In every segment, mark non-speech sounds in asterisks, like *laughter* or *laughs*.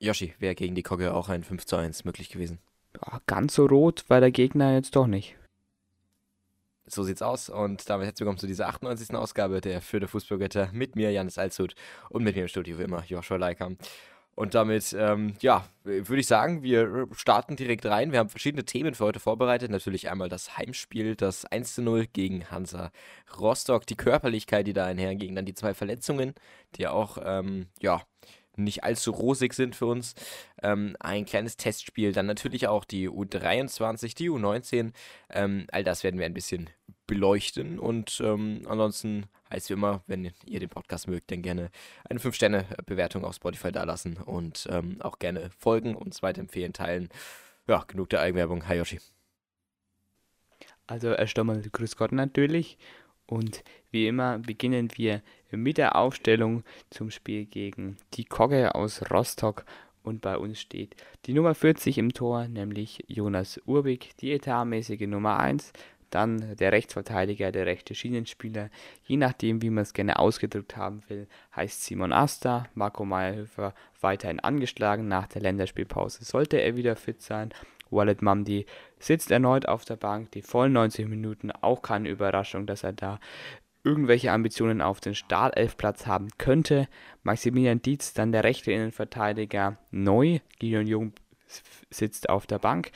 Yoshi, wäre gegen die Kogge auch ein 5 zu 1 möglich gewesen. Ja, ganz so rot war der Gegner jetzt doch nicht. So sieht's aus und damit herzlich willkommen zu dieser 98. Ausgabe der Fürther Fußballgötter mit mir, Janis Alshut und mit mir im Studio wie immer, Joshua Leikam. Und damit, ähm, ja, würde ich sagen, wir starten direkt rein. Wir haben verschiedene Themen für heute vorbereitet. Natürlich einmal das Heimspiel, das 1 zu 0 gegen Hansa Rostock, die Körperlichkeit, die da einherging, dann die zwei Verletzungen, die auch, ähm, ja, nicht allzu rosig sind für uns. Ähm, ein kleines Testspiel, dann natürlich auch die U23, die U19. Ähm, all das werden wir ein bisschen beleuchten. Und ähm, ansonsten heißt wie immer, wenn ihr den Podcast mögt, dann gerne eine 5-Sterne-Bewertung auf Spotify dalassen und ähm, auch gerne folgen, uns weiterempfehlen, teilen. Ja, genug der Eigenwerbung. Hi Yoshi. Also erst einmal Grüß Gott natürlich. Und wie immer beginnen wir mit der Aufstellung zum Spiel gegen die Kogge aus Rostock. Und bei uns steht die Nummer 40 im Tor, nämlich Jonas Urbig, die etatmäßige Nummer 1. Dann der Rechtsverteidiger, der rechte Schienenspieler, je nachdem, wie man es gerne ausgedrückt haben will, heißt Simon Asta. Marco Meyerhöfer weiterhin angeschlagen nach der Länderspielpause. Sollte er wieder fit sein, Walid Mamdi sitzt erneut auf der Bank, die vollen 90 Minuten, auch keine Überraschung, dass er da irgendwelche Ambitionen auf den Startelfplatz haben könnte. Maximilian Dietz, dann der rechte Innenverteidiger, neu. Gideon Jung sitzt auf der Bank.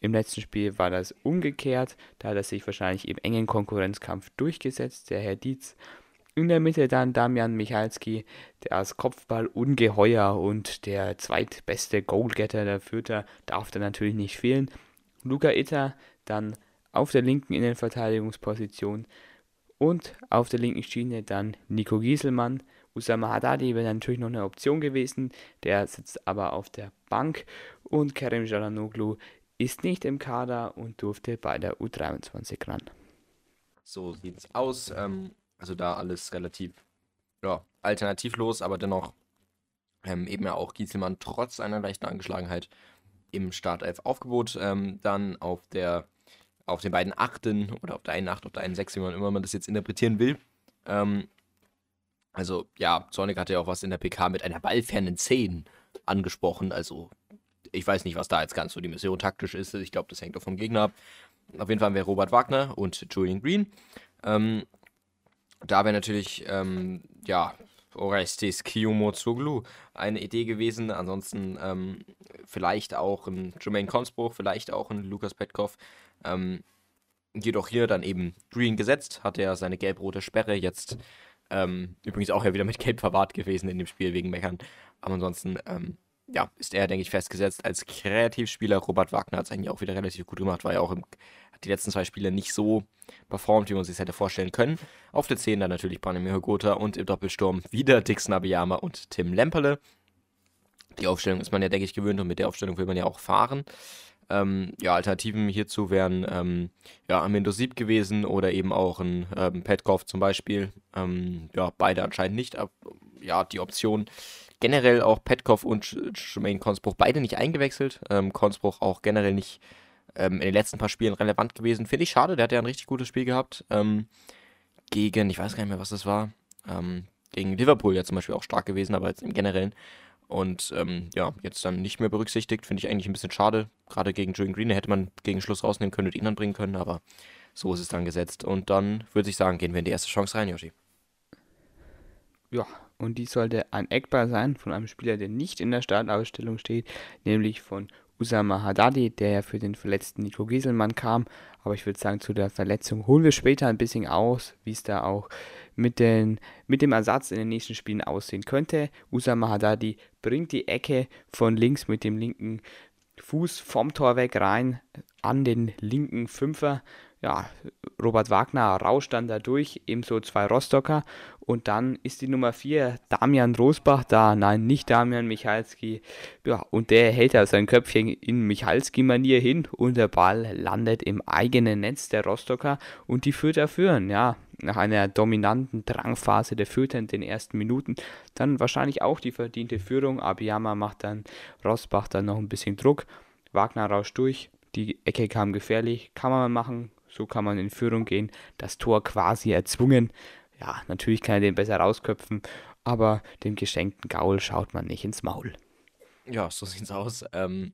Im letzten Spiel war das umgekehrt, da hat er sich wahrscheinlich im engen Konkurrenzkampf durchgesetzt, der Herr Dietz. In der Mitte dann Damian Michalski, der als Kopfball ungeheuer und der zweitbeste Goalgetter der Fürther darf da natürlich nicht fehlen. Luca Itter dann auf der linken Innenverteidigungsposition und auf der linken Schiene dann Nico Gieselmann. Usama Haddadi wäre natürlich noch eine Option gewesen, der sitzt aber auf der Bank und Kerem Jalanoglu ist nicht im Kader und durfte bei der U23 ran. So sieht's aus. Ähm, also da alles relativ ja, alternativlos, aber dennoch ähm, eben ja auch Gieselmann trotz einer leichten Angeschlagenheit im Startelf-Aufgebot. Ähm, dann auf der auf den beiden Achten oder auf der einen Acht, auf der einen Sechs, wie man immer man das jetzt interpretieren will. Ähm, also ja, Zornig hatte ja auch was in der PK mit einer ballfernen 10 angesprochen. Also ich weiß nicht, was da jetzt ganz so die Mission taktisch ist. Ich glaube, das hängt auch vom Gegner ab. Auf jeden Fall haben wir Robert Wagner und Julian Green. Ähm, da wäre natürlich, ähm, ja, Orestes Kiyomozoglu eine Idee gewesen. Ansonsten ähm, vielleicht auch ein Jermaine Consbruch, vielleicht auch ein Lukas Petkov. Ähm, jedoch hier dann eben Green gesetzt, hat er seine gelb-rote Sperre jetzt. Ähm, übrigens auch ja wieder mit Gelb verwahrt gewesen in dem Spiel wegen Meckern. Aber ansonsten, ähm, ja, ist er, denke ich, festgesetzt als Kreativspieler. Robert Wagner hat es eigentlich auch wieder relativ gut gemacht, war ja auch im die letzten zwei Spiele nicht so performt, wie man sich hätte vorstellen können. Auf der 10 dann natürlich Branimir Hogota und im Doppelsturm wieder Dixon Abiyama und Tim Lemperle. Die Aufstellung ist man ja, denke ich, gewöhnt und mit der Aufstellung will man ja auch fahren. Ähm, ja, Alternativen hierzu wären ähm, ja, Amindo Sieb gewesen oder eben auch ein ähm, Petkov zum Beispiel. Ähm, ja, beide anscheinend nicht. Aber, ja, die Option generell auch Petkov und Jermaine Consbruch beide nicht eingewechselt. Ähm, Consbruch auch generell nicht ähm, in den letzten paar Spielen relevant gewesen. Finde ich schade, der hat ja ein richtig gutes Spiel gehabt. Ähm, gegen, ich weiß gar nicht mehr, was das war. Ähm, gegen Liverpool ja zum Beispiel auch stark gewesen, aber jetzt im Generellen. Und ähm, ja, jetzt dann nicht mehr berücksichtigt, finde ich eigentlich ein bisschen schade. Gerade gegen Julian Green hätte man gegen Schluss rausnehmen können und ihn dann bringen können, aber so ist es dann gesetzt. Und dann würde ich sagen, gehen wir in die erste Chance rein, Yoshi. Ja, und die sollte ein Eckball sein von einem Spieler, der nicht in der Startausstellung steht, nämlich von Usama Haddadi, der ja für den verletzten Nico Gieselmann kam. Aber ich würde sagen, zu der Verletzung holen wir später ein bisschen aus, wie es da auch mit, den, mit dem Ersatz in den nächsten Spielen aussehen könnte. Usama Haddadi bringt die Ecke von links mit dem linken Fuß vom Tor weg rein an den linken Fünfer ja, Robert Wagner rauscht dann da durch, ebenso zwei Rostocker. Und dann ist die Nummer 4 Damian Rosbach da. Nein, nicht Damian Michalski. Ja, und der hält da sein Köpfchen in Michalski-Manier hin und der Ball landet im eigenen Netz der Rostocker und die Fürther führen. Ja, nach einer dominanten Drangphase der Fürther in den ersten Minuten. Dann wahrscheinlich auch die verdiente Führung. Abiyama macht dann Rosbach dann noch ein bisschen Druck. Wagner rauscht durch. Die Ecke kam gefährlich. Kann man machen so kann man in Führung gehen. Das Tor quasi erzwungen. Ja, natürlich kann er den besser rausköpfen, aber dem geschenkten Gaul schaut man nicht ins Maul. Ja, so *laughs* sieht's aus. Ähm,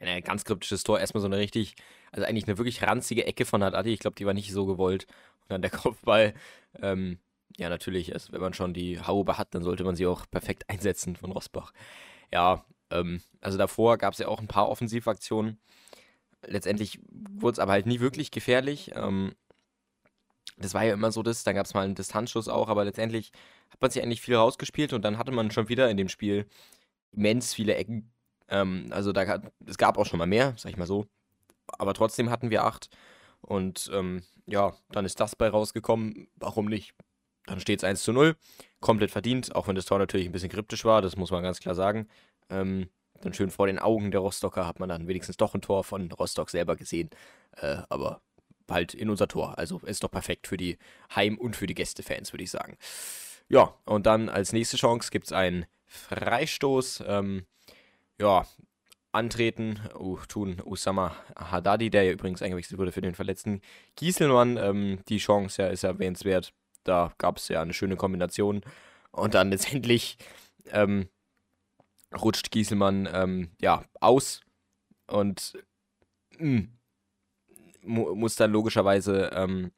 ein ganz kryptisches Tor. Erstmal so eine richtig, also eigentlich eine wirklich ranzige Ecke von Haddadi. Ich glaube, die war nicht so gewollt. Und dann der *laughs* Kopfball. Ähm, ja, natürlich, also wenn man schon die Haube hat, dann sollte man sie auch perfekt einsetzen von Rosbach. Ja, ähm, also davor gab es ja auch ein paar Offensivaktionen. Letztendlich wurde es aber halt nie wirklich gefährlich. Ähm, das war ja immer so das, dann gab es mal einen Distanzschuss auch, aber letztendlich hat man sich eigentlich viel rausgespielt und dann hatte man schon wieder in dem Spiel immens viele Ecken. Ähm, also da es gab auch schon mal mehr, sag ich mal so. Aber trotzdem hatten wir acht. Und ähm, ja, dann ist das bei rausgekommen. Warum nicht? Dann steht es 1 zu 0. Komplett verdient, auch wenn das Tor natürlich ein bisschen kryptisch war, das muss man ganz klar sagen. Ähm, dann schön vor den Augen der Rostocker hat man dann wenigstens doch ein Tor von Rostock selber gesehen. Äh, aber halt in unser Tor. Also ist doch perfekt für die Heim- und für die Gästefans, würde ich sagen. Ja, und dann als nächste Chance gibt es einen Freistoß. Ähm, ja, antreten uh, tun Usama Haddadi, der ja übrigens eingewechselt wurde für den verletzten Gieselmann. Ähm, die Chance ja ist erwähnenswert. Da gab es ja eine schöne Kombination. Und dann letztendlich ähm, rutscht Gieselmann ähm, ja aus und mh, mu muss dann logischerweise ähm,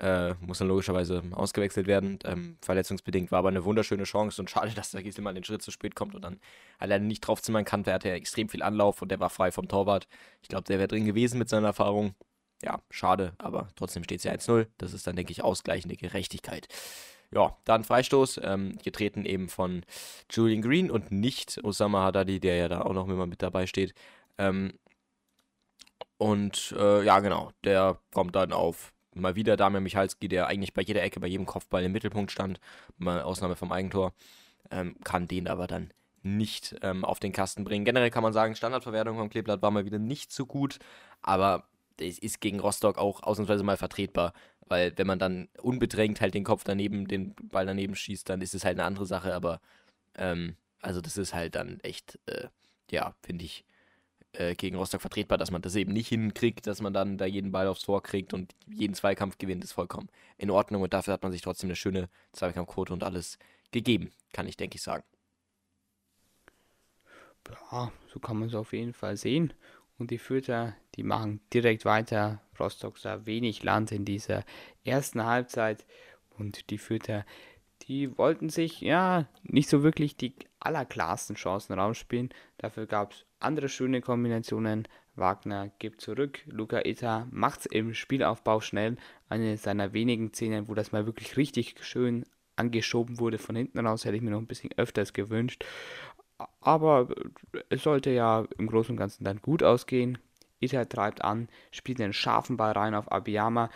äh, muss dann logischerweise ausgewechselt werden. Ähm, verletzungsbedingt war aber eine wunderschöne Chance und schade, dass der Gieselmann den Schritt zu spät kommt und dann alleine nicht draufzimmern kann. Der hatte ja extrem viel Anlauf und der war frei vom Torwart. Ich glaube, der wäre drin gewesen mit seiner Erfahrung. Ja, schade, aber trotzdem steht es ja 1-0. Das ist dann, denke ich, ausgleichende Gerechtigkeit. Ja, dann Freistoß, ähm, getreten eben von Julian Green und nicht Osama Haddadi, der ja da auch noch immer mit dabei steht. Ähm, und äh, ja, genau, der kommt dann auf mal wieder Damian Michalski, der eigentlich bei jeder Ecke, bei jedem Kopfball im Mittelpunkt stand, mal Ausnahme vom Eigentor, ähm, kann den aber dann nicht ähm, auf den Kasten bringen. Generell kann man sagen, Standardverwertung vom Kleeblatt war mal wieder nicht so gut, aber ist gegen Rostock auch ausnahmsweise mal vertretbar, weil wenn man dann unbedrängt halt den Kopf daneben, den Ball daneben schießt, dann ist es halt eine andere Sache, aber ähm, also das ist halt dann echt, äh, ja, finde ich, äh, gegen Rostock vertretbar, dass man das eben nicht hinkriegt, dass man dann da jeden Ball aufs Tor kriegt und jeden Zweikampf gewinnt, ist vollkommen in Ordnung und dafür hat man sich trotzdem eine schöne Zweikampfquote und alles gegeben, kann ich denke ich sagen. Ja, so kann man es auf jeden Fall sehen. Und die Fürther, die machen direkt weiter. Rostock sah wenig Land in dieser ersten Halbzeit. Und die Fürther, die wollten sich ja nicht so wirklich die allerklarsten Chancen rausspielen. Dafür gab es andere schöne Kombinationen. Wagner gibt zurück. Luca macht es im Spielaufbau schnell. Eine seiner wenigen Szenen, wo das mal wirklich richtig schön angeschoben wurde von hinten raus. Hätte ich mir noch ein bisschen öfters gewünscht. Aber es sollte ja im Großen und Ganzen dann gut ausgehen. Eta treibt an, spielt einen scharfen Ball rein auf Abiyama.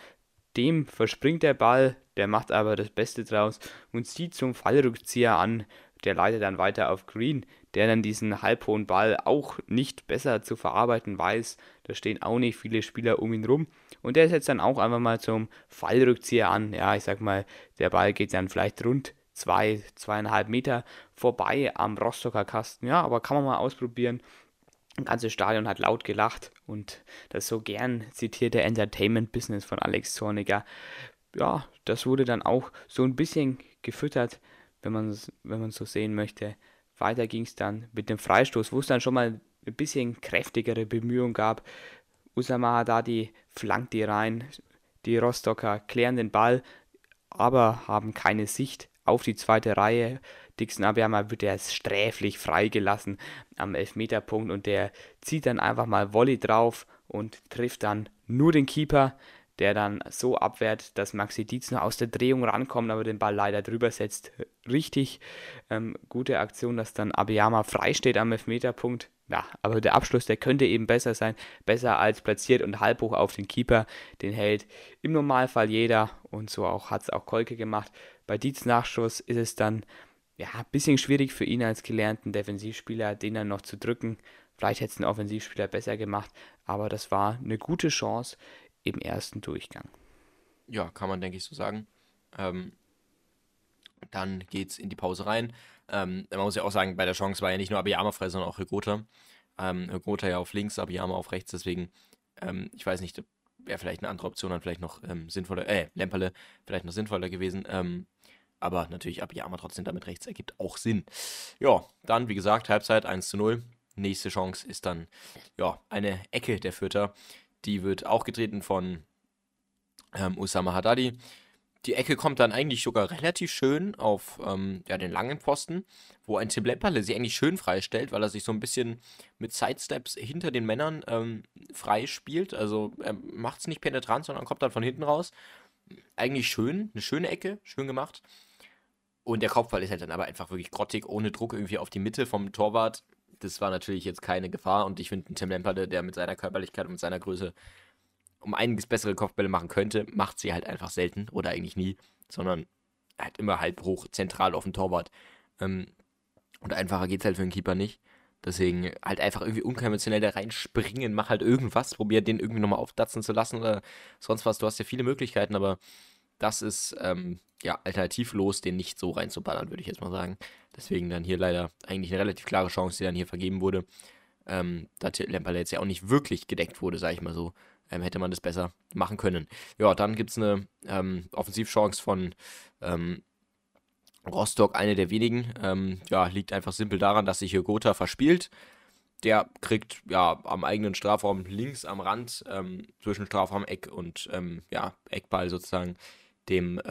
Dem verspringt der Ball, der macht aber das Beste draus und zieht zum Fallrückzieher an. Der leitet dann weiter auf Green, der dann diesen halbhohen Ball auch nicht besser zu verarbeiten weiß. Da stehen auch nicht viele Spieler um ihn rum. Und der setzt dann auch einfach mal zum Fallrückzieher an. Ja, ich sag mal, der Ball geht dann vielleicht rund zwei, zweieinhalb Meter vorbei am Rostocker Kasten. Ja, aber kann man mal ausprobieren. Das ganze Stadion hat laut gelacht und das so gern zitierte Entertainment Business von Alex Zorniger. Ja, das wurde dann auch so ein bisschen gefüttert, wenn man es wenn so sehen möchte. Weiter ging es dann mit dem Freistoß, wo es dann schon mal ein bisschen kräftigere Bemühungen gab. Usama Haddadi flankt die rein, die Rostocker klären den Ball, aber haben keine Sicht auf die zweite Reihe. Dixon Abiyama wird erst sträflich freigelassen am Elfmeterpunkt und der zieht dann einfach mal Volley drauf und trifft dann nur den Keeper, der dann so abwehrt, dass Maxi Dietz noch aus der Drehung rankommt, aber den Ball leider drüber setzt. Richtig ähm, gute Aktion, dass dann Abiyama frei steht am Elfmeterpunkt. Ja, aber der Abschluss, der könnte eben besser sein. Besser als platziert und halb hoch auf den Keeper. Den hält im Normalfall jeder und so auch hat es auch Kolke gemacht. Bei Dietz Nachschuss ist es dann ja, ein bisschen schwierig für ihn als gelernten Defensivspieler, den dann noch zu drücken. Vielleicht hätte es ein Offensivspieler besser gemacht, aber das war eine gute Chance im ersten Durchgang. Ja, kann man, denke ich, so sagen. Ähm, dann es in die Pause rein. Ähm, man muss ja auch sagen, bei der Chance war ja nicht nur Abiyama frei, sondern auch Hegota. Ähm, Hegota ja auf links, Abiyama auf rechts, deswegen, ähm, ich weiß nicht, wäre vielleicht eine andere Option dann vielleicht noch ähm, sinnvoller, äh, Lemperle vielleicht noch sinnvoller gewesen. Aber natürlich Abiyama trotzdem damit rechts ergibt auch Sinn. Ja, dann, wie gesagt, Halbzeit 1 zu 0. Nächste Chance ist dann, ja, eine Ecke der Fürther. Die wird auch getreten von ähm, Usama Haddadi. Die Ecke kommt dann eigentlich sogar relativ schön auf ähm, ja, den langen Pfosten, wo ein Tim Lemperle sie eigentlich schön freistellt, weil er sich so ein bisschen mit Sidesteps hinter den Männern ähm, frei spielt. Also er macht es nicht penetrant, sondern kommt dann von hinten raus. Eigentlich schön, eine schöne Ecke, schön gemacht. Und der Kopfball ist halt dann aber einfach wirklich grottig, ohne Druck irgendwie auf die Mitte vom Torwart. Das war natürlich jetzt keine Gefahr und ich finde, Tim Lemperle, der mit seiner Körperlichkeit und mit seiner Größe um einiges bessere Kopfbälle machen könnte, macht sie halt einfach selten oder eigentlich nie, sondern halt immer halb hoch, zentral auf dem Torwart. Ähm, und einfacher geht es halt für den Keeper nicht. Deswegen halt einfach irgendwie unkonventionell da reinspringen, mach halt irgendwas, probier den irgendwie nochmal aufdatzen zu lassen oder sonst was. Du hast ja viele Möglichkeiten, aber das ist ähm, ja alternativlos, den nicht so reinzuballern, würde ich jetzt mal sagen. Deswegen dann hier leider eigentlich eine relativ klare Chance, die dann hier vergeben wurde. Ähm, da Lemperle jetzt ja auch nicht wirklich gedeckt wurde, sage ich mal so ähm, hätte man das besser machen können. Ja, dann gibt es eine ähm, Offensivchance von ähm, Rostock, eine der wenigen. Ähm, ja, liegt einfach simpel daran, dass sich hier Gotha verspielt. Der kriegt ja am eigenen Strafraum links am Rand ähm, zwischen Strafraum-Eck und ähm, ja, Eckball sozusagen dem,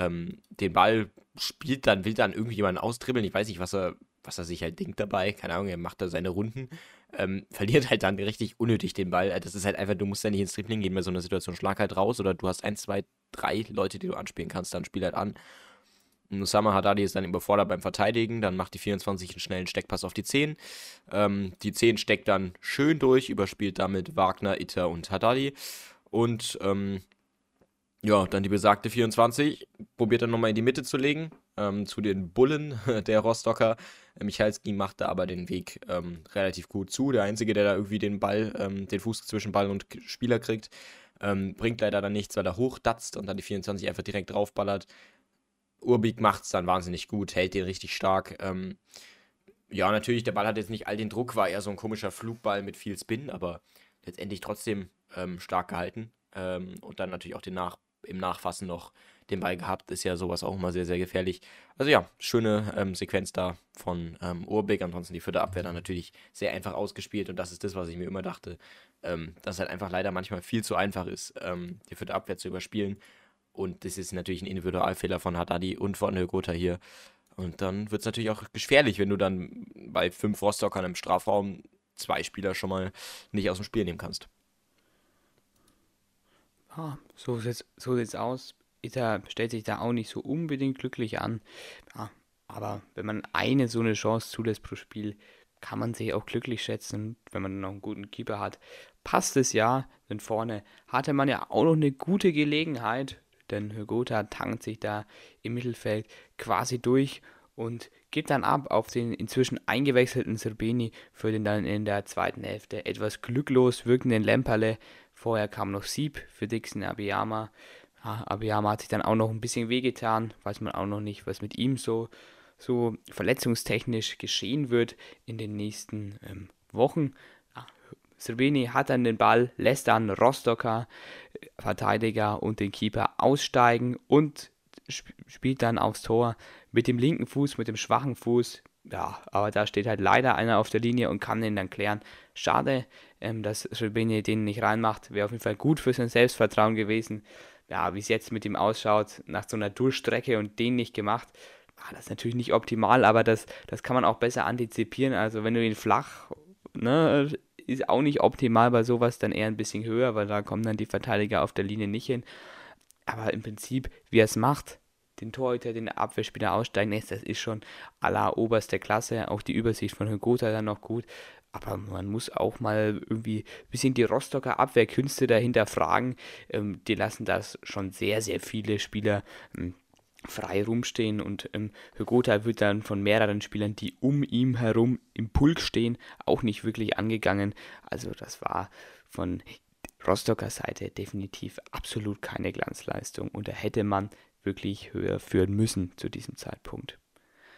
den Ball spielt, dann will dann irgendjemand austribbeln. Ich weiß nicht, was er, was er sich halt denkt dabei. Keine Ahnung, er macht da seine Runden ähm, *laughs* verliert halt dann richtig unnötig den Ball. Das ist halt einfach, du musst ja nicht ins Tripling gehen bei so einer Situation. Schlag halt raus oder du hast ein, zwei, drei Leute, die du anspielen kannst, dann spiel halt an. Nusama Haddadi ist dann überfordert beim Verteidigen, dann macht die 24 einen schnellen Steckpass auf die 10. Ähm, die 10 steckt dann schön durch, überspielt damit Wagner, Itter und Haddadi. Und ähm, ja, dann die besagte 24, probiert dann nochmal in die Mitte zu legen, ähm, zu den Bullen *laughs* der Rostocker. Michalski macht da aber den Weg ähm, relativ gut zu. Der Einzige, der da irgendwie den Ball, ähm, den Fuß zwischen Ball und Spieler kriegt, ähm, bringt leider dann nichts, weil er hochdatzt und dann die 24 einfach direkt draufballert. Urbik macht es dann wahnsinnig gut, hält den richtig stark. Ähm, ja, natürlich, der Ball hat jetzt nicht all den Druck, war eher so ein komischer Flugball mit viel Spin, aber letztendlich trotzdem ähm, stark gehalten. und dann natürlich auch den Nach im Nachfassen noch den Ball gehabt, ist ja sowas auch immer sehr, sehr gefährlich. Also ja, schöne ähm, Sequenz da von ähm, Urbeck. Ansonsten die vierte Abwehr dann natürlich sehr einfach ausgespielt und das ist das, was ich mir immer dachte, ähm, dass halt einfach leider manchmal viel zu einfach ist, ähm, die vierte Abwehr zu überspielen. Und das ist natürlich ein Individualfehler von Haddadi und von Högota hier. Und dann wird es natürlich auch gefährlich, wenn du dann bei fünf Rostockern im Strafraum zwei Spieler schon mal nicht aus dem Spiel nehmen kannst. Ah, so sieht so sieht's aus. Ita stellt sich da auch nicht so unbedingt glücklich an. Ja, aber wenn man eine so eine Chance zulässt pro Spiel, kann man sich auch glücklich schätzen, wenn man noch einen guten Keeper hat. Passt es ja, denn vorne hatte man ja auch noch eine gute Gelegenheit, denn Hygota tankt sich da im Mittelfeld quasi durch und gibt dann ab auf den inzwischen eingewechselten Serbini für den dann in der zweiten Hälfte etwas glücklos wirkenden Lemperle. Vorher kam noch Sieb für Dixon Abiyama. Abiyama hat sich dann auch noch ein bisschen wehgetan, weiß man auch noch nicht, was mit ihm so, so verletzungstechnisch geschehen wird in den nächsten ähm, Wochen. Serbini hat dann den Ball, lässt dann Rostocker, äh, Verteidiger und den Keeper aussteigen und sp spielt dann aufs Tor mit dem linken Fuß, mit dem schwachen Fuß. Ja, aber da steht halt leider einer auf der Linie und kann den dann klären. Schade, ähm, dass Serbini den nicht reinmacht. Wäre auf jeden Fall gut für sein Selbstvertrauen gewesen ja, wie es jetzt mit ihm ausschaut, nach so einer Durchstrecke und den nicht gemacht, ah, das ist natürlich nicht optimal, aber das, das kann man auch besser antizipieren. Also wenn du ihn flach, ne, ist auch nicht optimal bei sowas, dann eher ein bisschen höher, weil da kommen dann die Verteidiger auf der Linie nicht hin. Aber im Prinzip, wie er es macht, den Torhüter, den Abwehrspieler aussteigen lässt, das ist schon aller oberster Klasse. Auch die Übersicht von Hygota dann noch gut. Aber man muss auch mal irgendwie ein bisschen die Rostocker Abwehrkünste dahinter fragen. Ähm, die lassen das schon sehr, sehr viele Spieler ähm, frei rumstehen und ähm, Hygota wird dann von mehreren Spielern, die um ihm herum im Pulk stehen, auch nicht wirklich angegangen. Also das war von Rostocker Seite definitiv absolut keine Glanzleistung und da hätte man wirklich höher führen müssen zu diesem Zeitpunkt.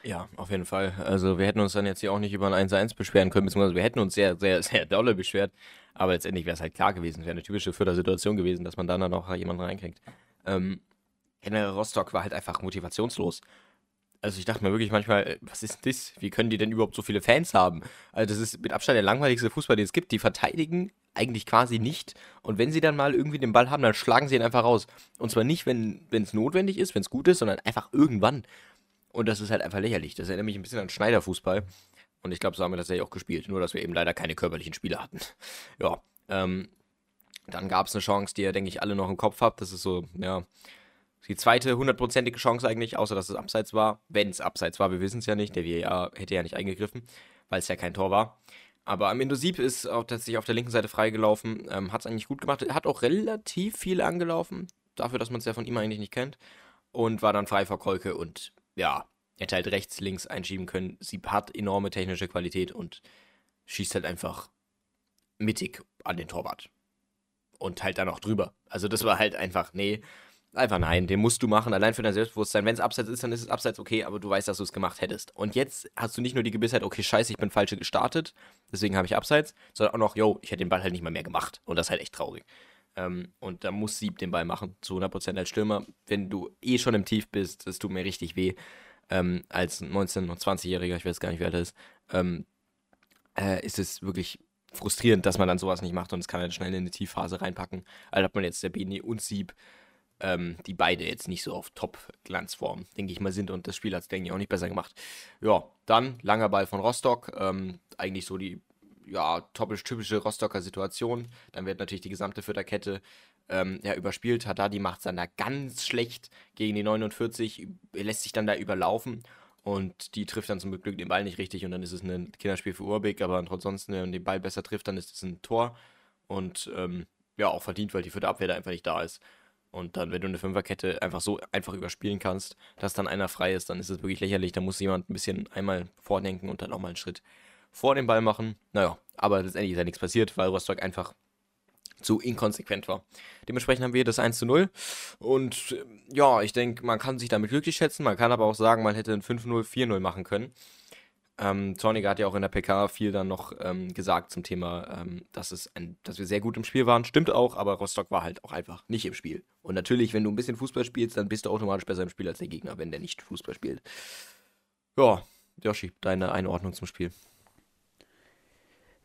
Ja, auf jeden Fall. Also wir hätten uns dann jetzt hier auch nicht über ein 1-1 beschweren können, beziehungsweise wir hätten uns sehr, sehr, sehr dolle beschwert. Aber letztendlich wäre es halt klar gewesen, wäre eine typische Fördersituation gewesen, dass man dann, noch jemanden reinkriegt. Ähm, General Rostock war halt einfach motivationslos. Also ich dachte mir wirklich manchmal, äh, was ist das? Wie können die denn überhaupt so viele Fans haben? Also das ist mit Abstand der langweiligste Fußball, den es gibt. Die verteidigen eigentlich quasi nicht. Und wenn sie dann mal irgendwie den Ball haben, dann schlagen sie ihn einfach raus. Und zwar nicht, wenn es notwendig ist, wenn es gut ist, sondern einfach irgendwann. Und das ist halt einfach lächerlich. Das erinnert mich ein bisschen an Schneiderfußball. Und ich glaube, so haben wir das ja auch gespielt. Nur, dass wir eben leider keine körperlichen Spiele hatten. *laughs* ja. Ähm, dann gab es eine Chance, die ihr, denke ich, alle noch im Kopf habt. Das ist so, ja, die zweite hundertprozentige Chance eigentlich, außer dass es abseits war. Wenn es abseits war, wir wissen es ja nicht. Der VAR hätte ja nicht eingegriffen, weil es ja kein Tor war. Aber am Indosib ist auch tatsächlich auf der linken Seite freigelaufen. Ähm, hat es eigentlich gut gemacht. Hat auch relativ viel angelaufen. Dafür, dass man es ja von ihm eigentlich nicht kennt. Und war dann frei vor Kolke. Und ja, hätte halt rechts, links einschieben können. Sieb hat enorme technische Qualität und schießt halt einfach mittig an den Torwart. Und halt dann auch drüber. Also das war halt einfach, nee, Einfach nein, den musst du machen, allein für dein Selbstbewusstsein. Wenn es abseits ist, dann ist es abseits okay, aber du weißt, dass du es gemacht hättest. Und jetzt hast du nicht nur die Gewissheit, okay, scheiße, ich bin falsch gestartet, deswegen habe ich abseits, sondern auch noch, yo, ich hätte den Ball halt nicht mal mehr gemacht. Und das ist halt echt traurig. Ähm, und da muss Sieb den Ball machen, zu 100% als Stürmer. Wenn du eh schon im Tief bist, das tut mir richtig weh. Ähm, als 19- und 20-Jähriger, ich weiß gar nicht, wer das ist, ähm, äh, ist es wirklich frustrierend, dass man dann sowas nicht macht und es kann halt schnell in eine Tiefphase reinpacken. Also hat man jetzt der Beni und Sieb ähm, die beide jetzt nicht so auf Top-Glanzform, denke ich mal, sind und das Spiel hat es, denke ich, auch nicht besser gemacht. Ja, dann langer Ball von Rostock, ähm, eigentlich so die ja, typische Rostocker Situation. Dann wird natürlich die gesamte Vierterkette ähm, ja, überspielt. Haddadi macht es dann da ganz schlecht gegen die 49, lässt sich dann da überlaufen und die trifft dann zum Glück den Ball nicht richtig und dann ist es ein Kinderspiel für Urbeck, aber trotzdem, wenn den Ball besser trifft, dann ist es ein Tor und ähm, ja, auch verdient, weil die vierte Abwehr da einfach nicht da ist. Und dann, wenn du eine Fünferkette einfach so einfach überspielen kannst, dass dann einer frei ist, dann ist es wirklich lächerlich. Da muss jemand ein bisschen einmal vordenken und dann auch mal einen Schritt vor dem Ball machen. Naja, aber letztendlich ist ja nichts passiert, weil Rostock einfach zu inkonsequent war. Dementsprechend haben wir das 1 zu 0. Und äh, ja, ich denke, man kann sich damit glücklich schätzen. Man kann aber auch sagen, man hätte ein 5-0, 4-0 machen können. Ähm, Zorniger hat ja auch in der PK viel dann noch ähm, gesagt zum Thema, ähm, dass, es ein, dass wir sehr gut im Spiel waren. Stimmt auch, aber Rostock war halt auch einfach nicht im Spiel. Und natürlich, wenn du ein bisschen Fußball spielst, dann bist du automatisch besser im Spiel als der Gegner, wenn der nicht Fußball spielt. Ja, Yoshi, deine Einordnung zum Spiel.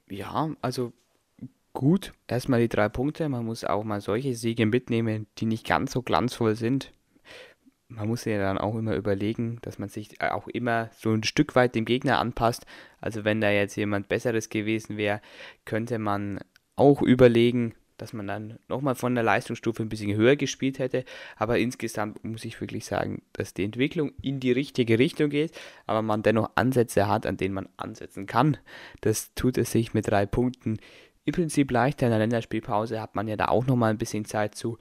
Ja, also gut. Erstmal die drei Punkte. Man muss auch mal solche Siege mitnehmen, die nicht ganz so glanzvoll sind man muss ja dann auch immer überlegen, dass man sich auch immer so ein Stück weit dem Gegner anpasst. Also wenn da jetzt jemand Besseres gewesen wäre, könnte man auch überlegen, dass man dann nochmal von der Leistungsstufe ein bisschen höher gespielt hätte. Aber insgesamt muss ich wirklich sagen, dass die Entwicklung in die richtige Richtung geht, aber man dennoch Ansätze hat, an denen man ansetzen kann. Das tut es sich mit drei Punkten im Prinzip leichter. In der Länderspielpause hat man ja da auch nochmal ein bisschen Zeit zu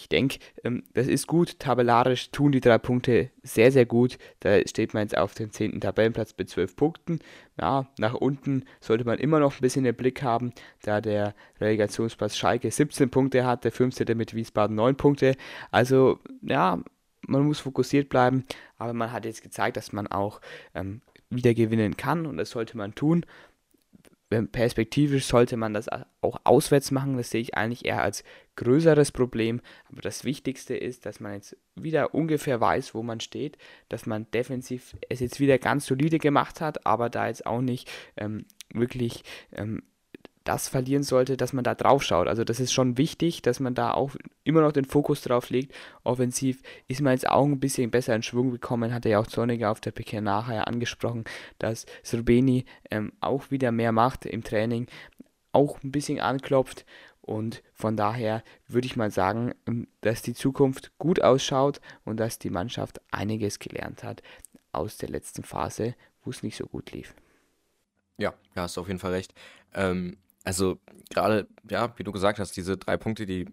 ich denke, ähm, das ist gut. Tabellarisch tun die drei Punkte sehr, sehr gut. Da steht man jetzt auf dem 10. Tabellenplatz mit 12 Punkten. Ja, nach unten sollte man immer noch ein bisschen den Blick haben, da der Relegationsplatz Schalke 17 Punkte hat, der 15. mit Wiesbaden 9 Punkte. Also, ja, man muss fokussiert bleiben, aber man hat jetzt gezeigt, dass man auch ähm, wieder gewinnen kann und das sollte man tun perspektivisch sollte man das auch auswärts machen. Das sehe ich eigentlich eher als größeres Problem. Aber das Wichtigste ist, dass man jetzt wieder ungefähr weiß, wo man steht, dass man defensiv es jetzt wieder ganz solide gemacht hat, aber da jetzt auch nicht ähm, wirklich ähm, das verlieren sollte, dass man da drauf schaut. Also das ist schon wichtig, dass man da auch immer noch den Fokus drauf legt. Offensiv ist man jetzt auch ein bisschen besser in Schwung gekommen, hat er ja auch Zorniger auf der PK nachher angesprochen, dass Srbeni ähm, auch wieder mehr macht im Training, auch ein bisschen anklopft und von daher würde ich mal sagen, ähm, dass die Zukunft gut ausschaut und dass die Mannschaft einiges gelernt hat aus der letzten Phase, wo es nicht so gut lief. Ja, ja, hast du auf jeden Fall recht. Ähm, also gerade, ja, wie du gesagt hast, diese drei Punkte, die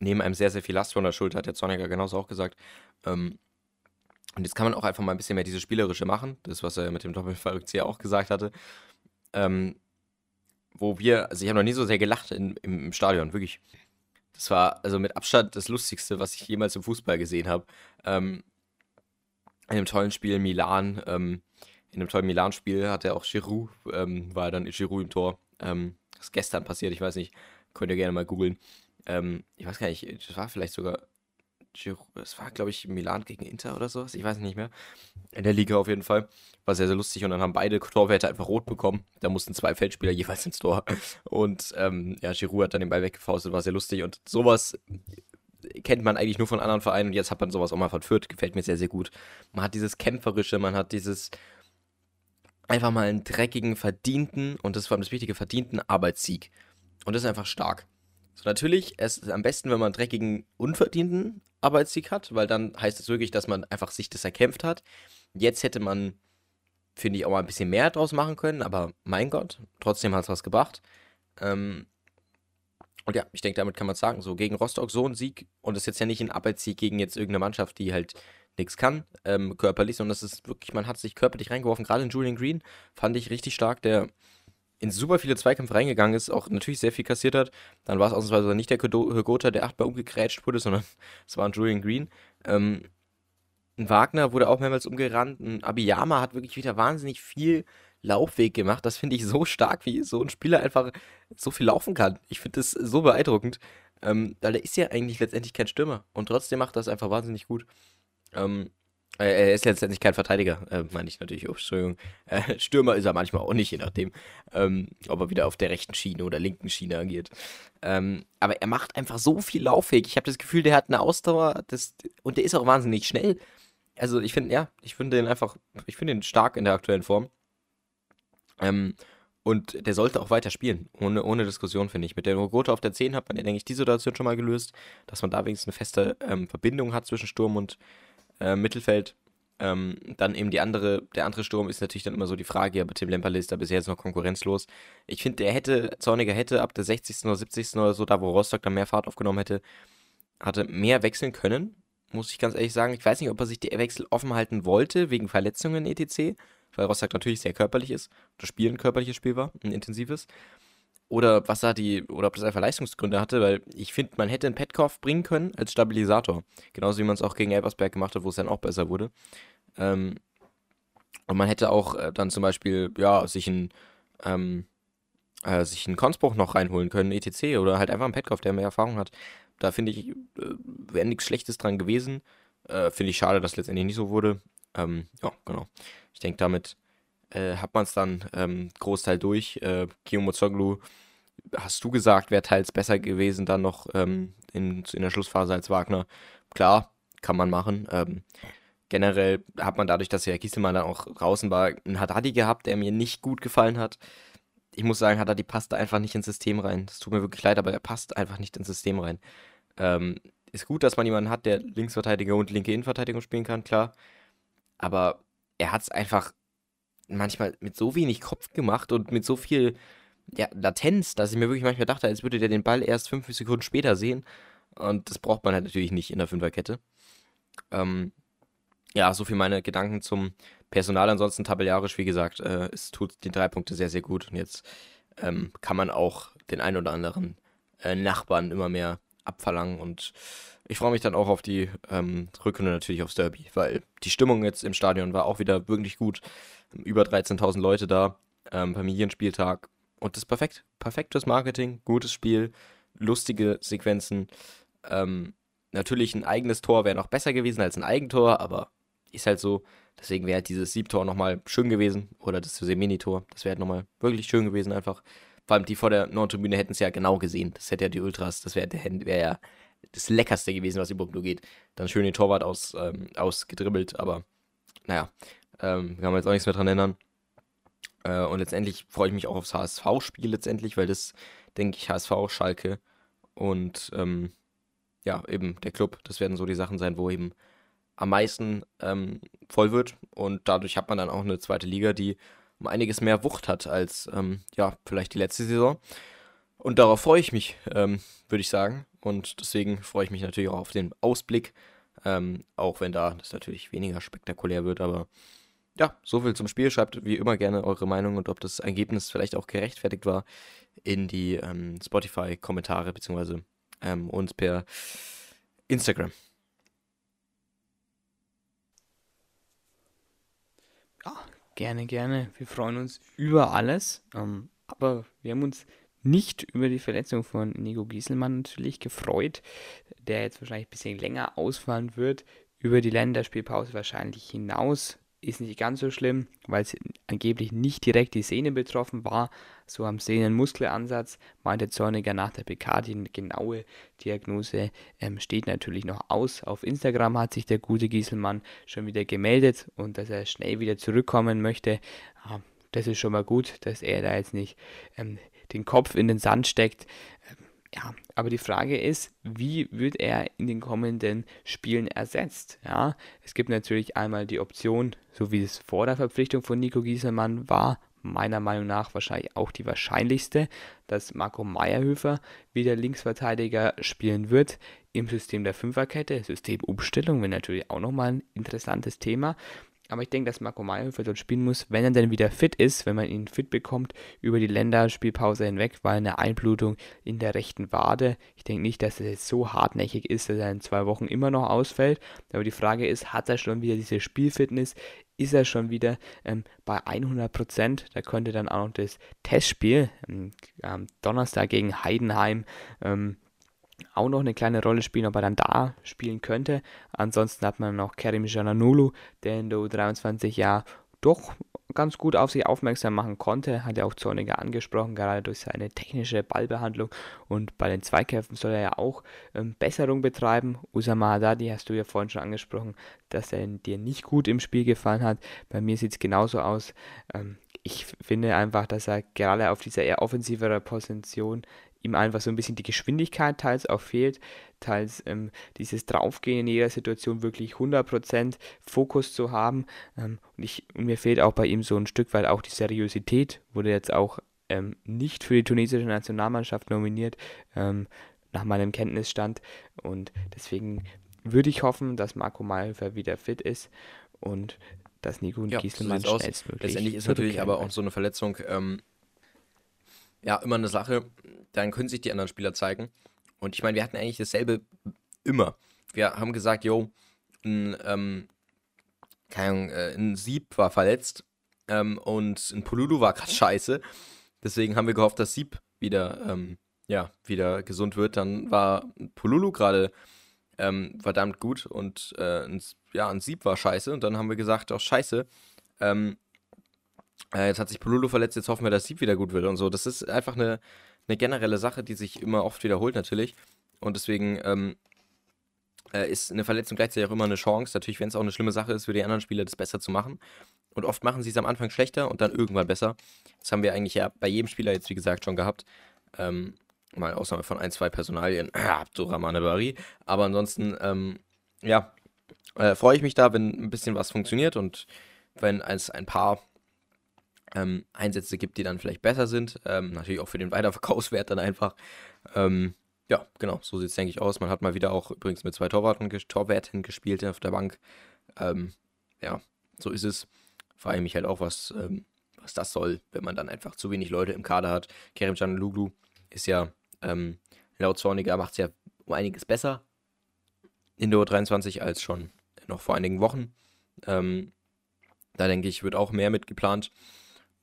nehmen einem sehr, sehr viel Last von der Schulter, hat der Zorniger genauso auch gesagt. Ähm, und jetzt kann man auch einfach mal ein bisschen mehr diese spielerische machen, das, was er mit dem Doppelverrückzieher auch gesagt hatte. Ähm, wo wir, also ich habe noch nie so sehr gelacht in, im, im, Stadion, wirklich. Das war also mit Abstand das Lustigste, was ich jemals im Fußball gesehen habe. Ähm, in einem tollen Spiel Milan, ähm, in einem tollen Milan-Spiel hat er auch Giroud, ähm, war dann Giroud im Tor. Ähm, ist gestern passiert, ich weiß nicht, könnt ihr gerne mal googeln. Ähm, ich weiß gar nicht, das war vielleicht sogar es war, glaube ich, Milan gegen Inter oder sowas, ich weiß nicht mehr. In der Liga auf jeden Fall. War sehr, sehr lustig und dann haben beide Torwärter einfach rot bekommen. Da mussten zwei Feldspieler *laughs* jeweils ins Tor. Und ähm, ja, Giroud hat dann den Ball weggefaustet, war sehr lustig. Und sowas kennt man eigentlich nur von anderen Vereinen und jetzt hat man sowas auch mal von Fürth, gefällt mir sehr, sehr gut. Man hat dieses Kämpferische, man hat dieses einfach mal einen dreckigen, verdienten und das ist vor allem das wichtige, verdienten Arbeitssieg. Und das ist einfach stark. So, natürlich, es ist am besten, wenn man einen dreckigen, unverdienten Arbeitssieg hat, weil dann heißt es wirklich, dass man einfach sich das erkämpft hat. Jetzt hätte man, finde ich, auch mal ein bisschen mehr draus machen können, aber mein Gott, trotzdem hat es was gebracht. Ähm, und ja, ich denke, damit kann man sagen, so gegen Rostock so ein Sieg und das ist jetzt ja nicht ein Arbeitssieg gegen jetzt irgendeine Mannschaft, die halt nichts kann, ähm, körperlich, sondern das ist wirklich, man hat sich körperlich reingeworfen. Gerade in Julian Green fand ich richtig stark, der in super viele Zweikämpfe reingegangen ist, auch natürlich sehr viel kassiert hat. Dann war es ausnahmsweise nicht der Hygota, der achtmal umgegrätscht wurde, sondern *laughs* es war ein Julian Green. Ähm, ein Wagner wurde auch mehrmals umgerannt. Ein Abiyama hat wirklich wieder wahnsinnig viel Laufweg gemacht. Das finde ich so stark, wie so ein Spieler einfach so viel laufen kann. Ich finde das so beeindruckend. Ähm, weil er ist ja eigentlich letztendlich kein Stürmer. Und trotzdem macht das einfach wahnsinnig gut. Ähm, er ist letztendlich kein Verteidiger, äh, meine ich natürlich. Oh, Entschuldigung. Äh, Stürmer ist er manchmal auch nicht, je nachdem, ähm, ob er wieder auf der rechten Schiene oder linken Schiene agiert. Ähm, aber er macht einfach so viel Laufweg. Ich habe das Gefühl, der hat eine Ausdauer das, und der ist auch wahnsinnig schnell. Also ich finde, ja, ich finde den einfach, ich finde ihn stark in der aktuellen Form. Ähm, und der sollte auch weiter spielen, ohne, ohne Diskussion, finde ich. Mit der Rogote auf der 10 hat man ja, denke ich, die Situation schon mal gelöst, dass man da wenigstens eine feste ähm, Verbindung hat zwischen Sturm und äh, Mittelfeld. Ähm, dann eben die andere, der andere Sturm ist natürlich dann immer so die Frage, ja, bei Tim Lemperle ist da bisher jetzt noch konkurrenzlos. Ich finde, der hätte, Zorniger hätte ab der 60. oder 70. oder so, da wo Rostock dann mehr Fahrt aufgenommen hätte, hatte mehr wechseln können, muss ich ganz ehrlich sagen. Ich weiß nicht, ob er sich die Wechsel offen halten wollte, wegen Verletzungen etc., weil Rostock natürlich sehr körperlich ist, das Spiel ein körperliches Spiel war, ein intensives oder was da die, oder ob das einfach Leistungsgründe hatte, weil ich finde, man hätte einen Petkoff bringen können als Stabilisator. Genauso wie man es auch gegen Elversberg gemacht hat, wo es dann auch besser wurde. Ähm, und man hätte auch äh, dann zum Beispiel, ja, sich einen, ähm, äh, sich einen Konspruch noch reinholen können, etc. Oder halt einfach einen Petkoff, der mehr Erfahrung hat. Da finde ich, äh, wäre nichts Schlechtes dran gewesen. Äh, finde ich schade, dass letztendlich nicht so wurde. Ähm, ja, genau. Ich denke, damit äh, hat man es dann ähm, Großteil durch. Äh, Kiyomozoglu, hast du gesagt, wäre teils besser gewesen dann noch ähm, in, in der Schlussphase als Wagner. Klar, kann man machen. Ähm, generell hat man dadurch, dass ja Gieselmann dann auch draußen war, einen Haddadi gehabt, der mir nicht gut gefallen hat. Ich muss sagen, Haddadi passt einfach nicht ins System rein. Das tut mir wirklich leid, aber er passt einfach nicht ins System rein. Ähm, ist gut, dass man jemanden hat, der Linksverteidiger und linke Innenverteidigung spielen kann, klar. Aber er hat es einfach manchmal mit so wenig Kopf gemacht und mit so viel ja, Latenz, dass ich mir wirklich manchmal dachte, als würde der den Ball erst fünf Sekunden später sehen. Und das braucht man halt natürlich nicht in der Fünferkette. Ähm, ja, so viel meine Gedanken zum Personal. Ansonsten tabellarisch, wie gesagt, äh, es tut die drei Punkte sehr, sehr gut. Und jetzt ähm, kann man auch den ein oder anderen äh, Nachbarn immer mehr abverlangen. Und ich freue mich dann auch auf die ähm, Rückrunde natürlich aufs Derby, weil die Stimmung jetzt im Stadion war auch wieder wirklich gut über 13.000 Leute da, ähm, Familienspieltag. Und das perfekt. Perfektes Marketing, gutes Spiel, lustige Sequenzen. Ähm, natürlich ein eigenes Tor wäre noch besser gewesen als ein Eigentor, aber ist halt so. Deswegen wäre halt dieses Siebtor nochmal schön gewesen. Oder das Semini-Tor. Das wäre halt nochmal wirklich schön gewesen einfach. Vor allem die vor der Nordtribüne hätten es ja genau gesehen. Das hätte ja die Ultras, das wäre wär ja das Leckerste gewesen, was überhaupt nur geht. Dann schön den Torwart aus, ähm, ausgedribbelt, aber naja, ähm, kann man jetzt auch nichts mehr dran ändern. Äh, und letztendlich freue ich mich auch aufs HSV-Spiel letztendlich, weil das, denke ich, HSV, Schalke und ähm, ja, eben der Club, das werden so die Sachen sein, wo eben am meisten ähm, voll wird. Und dadurch hat man dann auch eine zweite Liga, die um einiges mehr Wucht hat als ähm, ja, vielleicht die letzte Saison. Und darauf freue ich mich, ähm, würde ich sagen. Und deswegen freue ich mich natürlich auch auf den Ausblick. Ähm, auch wenn da das natürlich weniger spektakulär wird, aber ja, soviel zum Spiel. Schreibt wie immer gerne eure Meinung und ob das Ergebnis vielleicht auch gerechtfertigt war in die ähm, Spotify-Kommentare beziehungsweise ähm, uns per Instagram. Ja, gerne, gerne. Wir freuen uns über alles. Ähm, aber wir haben uns nicht über die Verletzung von Nico Gieselmann natürlich gefreut, der jetzt wahrscheinlich ein bisschen länger ausfallen wird, über die Länderspielpause wahrscheinlich hinaus. Ist nicht ganz so schlimm, weil es angeblich nicht direkt die Sehne betroffen war. So am Sehnenmuskelansatz meinte Zorniger nach der PK. Die genaue Diagnose ähm, steht natürlich noch aus. Auf Instagram hat sich der gute Gieselmann schon wieder gemeldet und dass er schnell wieder zurückkommen möchte. Ja, das ist schon mal gut, dass er da jetzt nicht ähm, den Kopf in den Sand steckt. Ähm, ja, aber die Frage ist, wie wird er in den kommenden Spielen ersetzt? Ja, es gibt natürlich einmal die Option, so wie es vor der Verpflichtung von Nico Gieselmann war, meiner Meinung nach wahrscheinlich auch die wahrscheinlichste, dass Marco Meierhöfer wieder Linksverteidiger spielen wird im System der Fünferkette. Systemumstellung wäre natürlich auch nochmal ein interessantes Thema. Aber ich denke, dass Marco Mayhofer dort spielen muss, wenn er dann wieder fit ist, wenn man ihn fit bekommt über die Länderspielpause hinweg, weil eine Einblutung in der rechten Wade. Ich denke nicht, dass es jetzt so hartnäckig ist, dass er in zwei Wochen immer noch ausfällt. Aber die Frage ist, hat er schon wieder diese Spielfitness? Ist er schon wieder ähm, bei 100 Prozent? Da könnte dann auch noch das Testspiel ähm, am Donnerstag gegen Heidenheim ähm, auch noch eine kleine Rolle spielen, ob er dann da spielen könnte. Ansonsten hat man noch Kerim Jananulu, der in der U23 ja doch ganz gut auf sich aufmerksam machen konnte, hat ja auch Zorniger angesprochen, gerade durch seine technische Ballbehandlung und bei den Zweikämpfen soll er ja auch ähm, Besserung betreiben. Usama Haddadi hast du ja vorhin schon angesprochen, dass er dir nicht gut im Spiel gefallen hat. Bei mir sieht es genauso aus. Ähm, ich finde einfach, dass er gerade auf dieser eher offensiveren Position ihm einfach so ein bisschen die Geschwindigkeit teils auch fehlt, teils ähm, dieses Draufgehen in jeder Situation wirklich 100% Fokus zu haben. Ähm, und, ich, und mir fehlt auch bei ihm so ein Stück weit auch die Seriosität, wurde jetzt auch ähm, nicht für die tunesische Nationalmannschaft nominiert, ähm, nach meinem Kenntnisstand. Und deswegen würde ich hoffen, dass Marco Mayhofer wieder fit ist und dass Nico und ja, Gieselmann so schnellstmöglich. Letztendlich ist natürlich aber auch so eine Verletzung ähm, ja immer eine Sache, dann können sich die anderen Spieler zeigen. Und ich meine, wir hatten eigentlich dasselbe immer. Wir haben gesagt, yo, ein, ähm, Ahnung, äh, ein Sieb war verletzt ähm, und ein Pululu war gerade scheiße. Deswegen haben wir gehofft, dass Sieb wieder, ähm, ja, wieder gesund wird. Dann war Pululu gerade ähm, verdammt gut und äh, ein, ja, ein Sieb war scheiße. Und dann haben wir gesagt, auch scheiße, ähm, äh, jetzt hat sich Pululu verletzt, jetzt hoffen wir, dass Sieb wieder gut wird und so. Das ist einfach eine, eine generelle Sache, die sich immer oft wiederholt natürlich. Und deswegen ähm, äh, ist eine Verletzung gleichzeitig auch immer eine Chance. Natürlich, wenn es auch eine schlimme Sache ist, für die anderen Spieler das besser zu machen. Und oft machen sie es am Anfang schlechter und dann irgendwann besser. Das haben wir eigentlich ja bei jedem Spieler jetzt, wie gesagt, schon gehabt. Ähm, mal Ausnahme von ein, zwei Personalien, *clears throat* Abdurrahmane Bari. Aber ansonsten, ähm, ja, äh, freue ich mich da, wenn ein bisschen was funktioniert und wenn es ein paar ähm, Einsätze gibt, die dann vielleicht besser sind. Ähm, natürlich auch für den Weiterverkaufswert dann einfach. Ähm, ja, genau, so sieht es, denke ich, aus. Man hat mal wieder auch übrigens mit zwei Torwarten, Torwärten gespielt auf der Bank. Ähm, ja, so ist es. Frage ich mich halt auch, was, ähm, was das soll, wenn man dann einfach zu wenig Leute im Kader hat. Kerem Can Luglu ist ja ähm, laut Zorniger macht es ja um einiges besser in der U23 als schon noch vor einigen Wochen. Da denke ich, wird auch mehr mitgeplant.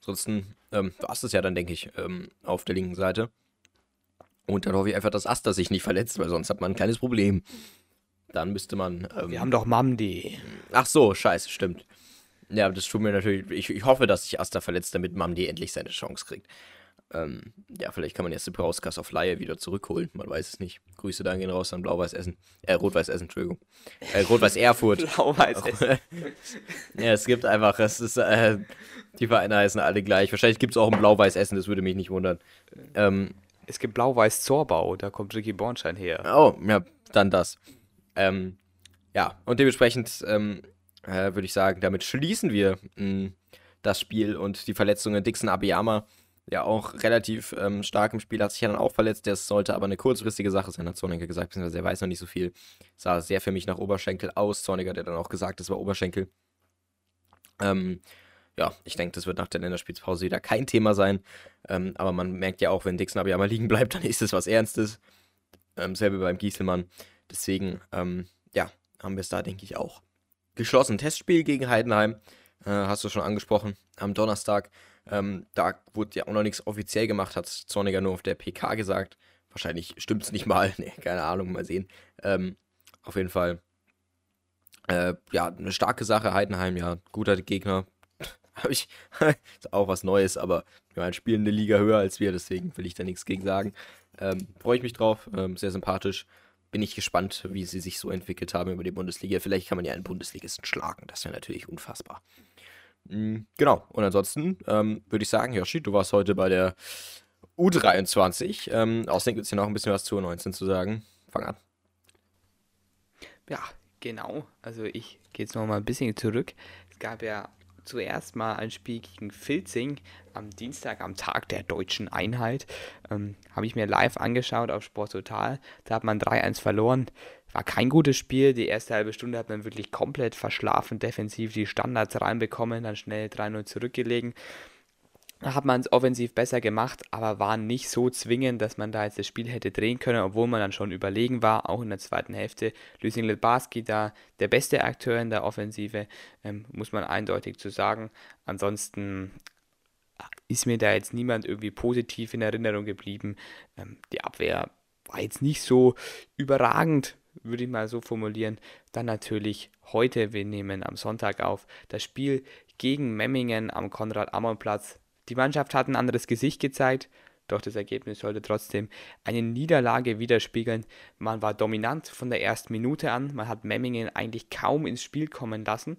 Ansonsten ähm, war es das ja dann, denke ich, ähm, auf der linken Seite. Und dann hoffe ich einfach, dass Asta sich nicht verletzt, weil sonst hat man ein kleines Problem. Dann müsste man. Ähm, Wir haben doch Mamdi. Ach so, scheiße, stimmt. Ja, das tut mir natürlich. Ich, ich hoffe, dass sich Asta verletzt, damit Mamdi endlich seine Chance kriegt. Ähm, ja, vielleicht kann man jetzt die Brauskasse auf Laie wieder zurückholen. Man weiß es nicht. Grüße da gehen raus an Blau-Weiß Essen. Äh, Rot-Weiß Essen, Entschuldigung. Äh, Rot-Weiß *laughs* Erfurt. Blau-Weiß Essen. *laughs* ja, es gibt einfach, es ist, äh, die Vereine heißen alle gleich. Wahrscheinlich gibt es auch ein Blau-Weiß Essen, das würde mich nicht wundern. Ähm, es gibt Blau-Weiß Zorbau, da kommt Ricky Bornstein her. Oh, ja, dann das. Ähm, ja, und dementsprechend ähm, äh, würde ich sagen, damit schließen wir mh, mm, das Spiel und die Verletzungen Dixon Abiyama ja auch relativ ähm, stark im Spiel, hat sich ja dann auch verletzt. Das sollte aber eine kurzfristige Sache sein, hat Zorniger gesagt, beziehungsweise er weiß noch nicht so viel. Sah sehr für mich nach Oberschenkel aus. Zorniger hat dann auch gesagt, es war Oberschenkel. Ähm, ja, ich denke, das wird nach der Länderspielpause wieder kein Thema sein. Ähm, aber man merkt ja auch, wenn Dixon aber ja mal liegen bleibt, dann ist es was Ernstes. Ähm, selbe beim Gieselmann. Deswegen, ähm, ja, haben wir es da, denke ich, auch. Geschlossen Testspiel gegen Heidenheim, äh, hast du schon angesprochen, am Donnerstag. Ähm, da wurde ja auch noch nichts offiziell gemacht, hat Zorniger nur auf der PK gesagt. Wahrscheinlich stimmt es nicht mal. *laughs* Nee, keine Ahnung, mal sehen. Ähm, auf jeden Fall. Äh, ja, eine starke Sache. Heidenheim, ja, guter Gegner. *laughs* Habe ich. *laughs* ist auch was Neues, aber wir ja, spielen eine Liga höher als wir, deswegen will ich da nichts gegen sagen. Ähm, Freue ich mich drauf. Ähm, sehr sympathisch. Bin ich gespannt, wie sie sich so entwickelt haben über die Bundesliga. Vielleicht kann man ja einen Bundesligisten schlagen. Das wäre natürlich unfassbar. Mhm, genau. Und ansonsten ähm, würde ich sagen, Yoshi, du warst heute bei der U23. Ähm, außerdem gibt es ja noch ein bisschen was zur U19 zu sagen. Fang an. Ja, genau. Also ich gehe jetzt noch mal ein bisschen zurück. Es gab ja zuerst mal ein Spiel gegen Filzing am Dienstag, am Tag der deutschen Einheit. Ähm, Habe ich mir live angeschaut auf Sport Total. Da hat man 3-1 verloren. War kein gutes Spiel. Die erste halbe Stunde hat man wirklich komplett verschlafen, defensiv die Standards reinbekommen, dann schnell 3-0 zurückgelegen hat man es offensiv besser gemacht, aber war nicht so zwingend, dass man da jetzt das Spiel hätte drehen können, obwohl man dann schon überlegen war, auch in der zweiten Hälfte. Lucien Lebarski da der beste Akteur in der Offensive, ähm, muss man eindeutig zu sagen. Ansonsten ist mir da jetzt niemand irgendwie positiv in Erinnerung geblieben. Ähm, die Abwehr war jetzt nicht so überragend, würde ich mal so formulieren. Dann natürlich heute, wir nehmen am Sonntag auf, das Spiel gegen Memmingen am Konrad-Ammon-Platz die Mannschaft hat ein anderes Gesicht gezeigt, doch das Ergebnis sollte trotzdem eine Niederlage widerspiegeln. Man war dominant von der ersten Minute an, man hat Memmingen eigentlich kaum ins Spiel kommen lassen